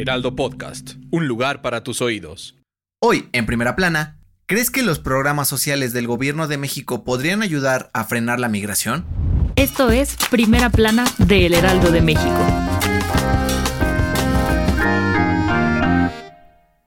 Heraldo Podcast, un lugar para tus oídos. Hoy, en primera plana, ¿crees que los programas sociales del gobierno de México podrían ayudar a frenar la migración? Esto es Primera Plana de El Heraldo de México.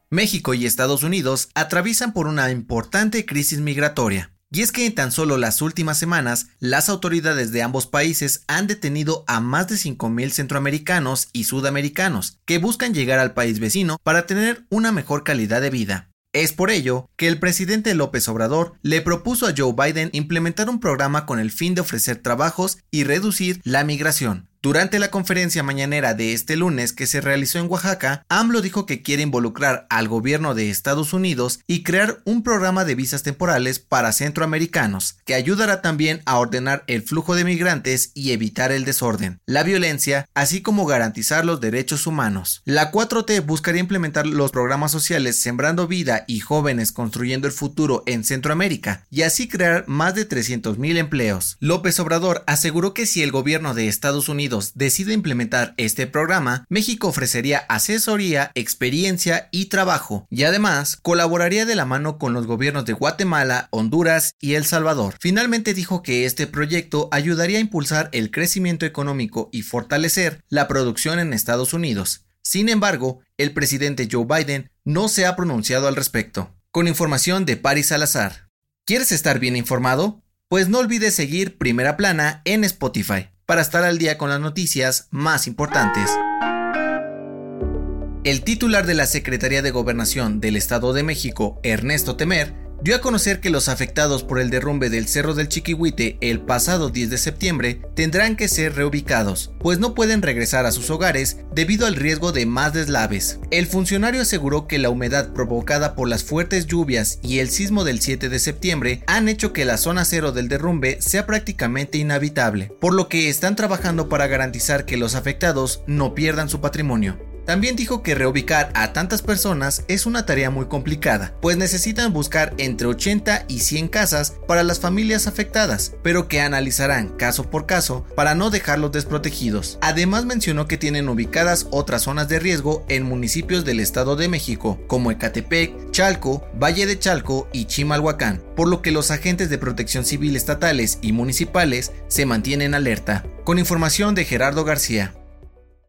México y Estados Unidos atraviesan por una importante crisis migratoria. Y es que en tan solo las últimas semanas, las autoridades de ambos países han detenido a más de 5.000 centroamericanos y sudamericanos que buscan llegar al país vecino para tener una mejor calidad de vida. Es por ello que el presidente López Obrador le propuso a Joe Biden implementar un programa con el fin de ofrecer trabajos y reducir la migración. Durante la conferencia mañanera de este lunes que se realizó en Oaxaca, AMLO dijo que quiere involucrar al gobierno de Estados Unidos y crear un programa de visas temporales para centroamericanos, que ayudará también a ordenar el flujo de migrantes y evitar el desorden, la violencia, así como garantizar los derechos humanos. La 4T buscaría implementar los programas sociales Sembrando Vida y Jóvenes Construyendo el Futuro en Centroamérica, y así crear más de 300.000 empleos. López Obrador aseguró que si el gobierno de Estados Unidos decide implementar este programa, México ofrecería asesoría, experiencia y trabajo, y además colaboraría de la mano con los gobiernos de Guatemala, Honduras y El Salvador. Finalmente dijo que este proyecto ayudaría a impulsar el crecimiento económico y fortalecer la producción en Estados Unidos. Sin embargo, el presidente Joe Biden no se ha pronunciado al respecto. Con información de Paris Salazar. ¿Quieres estar bien informado? Pues no olvides seguir Primera Plana en Spotify para estar al día con las noticias más importantes. El titular de la Secretaría de Gobernación del Estado de México, Ernesto Temer, dio a conocer que los afectados por el derrumbe del Cerro del Chiquihuite el pasado 10 de septiembre tendrán que ser reubicados, pues no pueden regresar a sus hogares debido al riesgo de más deslaves. El funcionario aseguró que la humedad provocada por las fuertes lluvias y el sismo del 7 de septiembre han hecho que la zona cero del derrumbe sea prácticamente inhabitable, por lo que están trabajando para garantizar que los afectados no pierdan su patrimonio. También dijo que reubicar a tantas personas es una tarea muy complicada, pues necesitan buscar entre 80 y 100 casas para las familias afectadas, pero que analizarán caso por caso para no dejarlos desprotegidos. Además mencionó que tienen ubicadas otras zonas de riesgo en municipios del Estado de México, como Ecatepec, Chalco, Valle de Chalco y Chimalhuacán, por lo que los agentes de protección civil estatales y municipales se mantienen alerta. Con información de Gerardo García.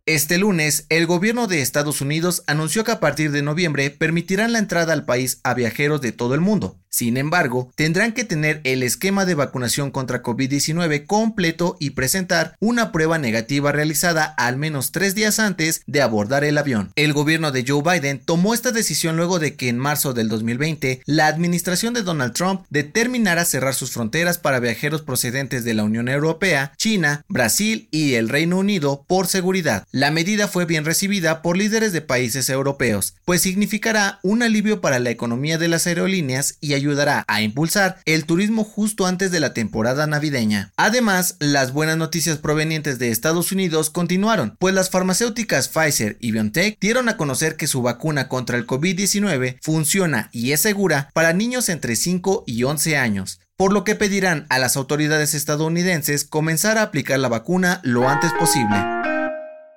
Este lunes, el gobierno de Estados Unidos anunció que a partir de noviembre permitirán la entrada al país a viajeros de todo el mundo, sin embargo, tendrán que tener el esquema de vacunación contra COVID-19 completo y presentar una prueba negativa realizada al menos tres días antes de abordar el avión. El gobierno de Joe Biden tomó esta decisión luego de que en marzo del 2020 la administración de Donald Trump determinara cerrar sus fronteras para viajeros procedentes de la Unión Europea, China, Brasil y el Reino Unido por seguridad. La medida fue bien recibida por líderes de países europeos, pues significará un alivio para la economía de las aerolíneas y ayudará a impulsar el turismo justo antes de la temporada navideña. Además, las buenas noticias provenientes de Estados Unidos continuaron, pues las farmacéuticas Pfizer y BioNTech dieron a conocer que su vacuna contra el COVID-19 funciona y es segura para niños entre 5 y 11 años por lo que pedirán a las autoridades estadounidenses comenzar a aplicar la vacuna lo antes posible.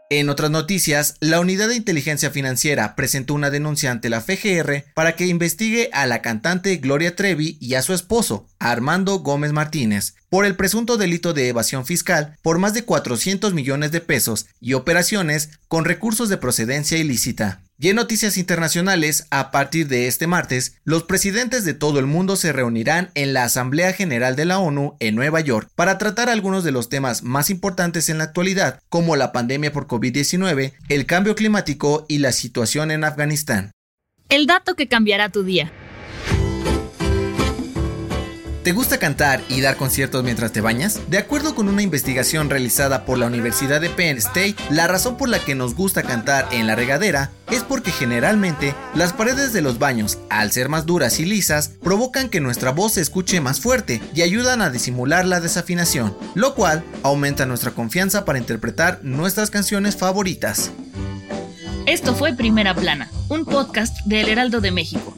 En otras noticias, la Unidad de Inteligencia Financiera presentó una denuncia ante la FGR para que investigue a la cantante Gloria Trevi y a su esposo, Armando Gómez Martínez, por el presunto delito de evasión fiscal por más de 400 millones de pesos y operaciones con recursos de procedencia ilícita. Y en noticias internacionales, a partir de este martes, los presidentes de todo el mundo se reunirán en la Asamblea General de la ONU en Nueva York para tratar algunos de los temas más importantes en la actualidad, como la pandemia por COVID-19, el cambio climático y la situación en Afganistán. El dato que cambiará tu día. ¿Te gusta cantar y dar conciertos mientras te bañas? De acuerdo con una investigación realizada por la Universidad de Penn State, la razón por la que nos gusta cantar en la regadera es porque generalmente las paredes de los baños, al ser más duras y lisas, provocan que nuestra voz se escuche más fuerte y ayudan a disimular la desafinación, lo cual aumenta nuestra confianza para interpretar nuestras canciones favoritas. Esto fue Primera Plana, un podcast del Heraldo de México.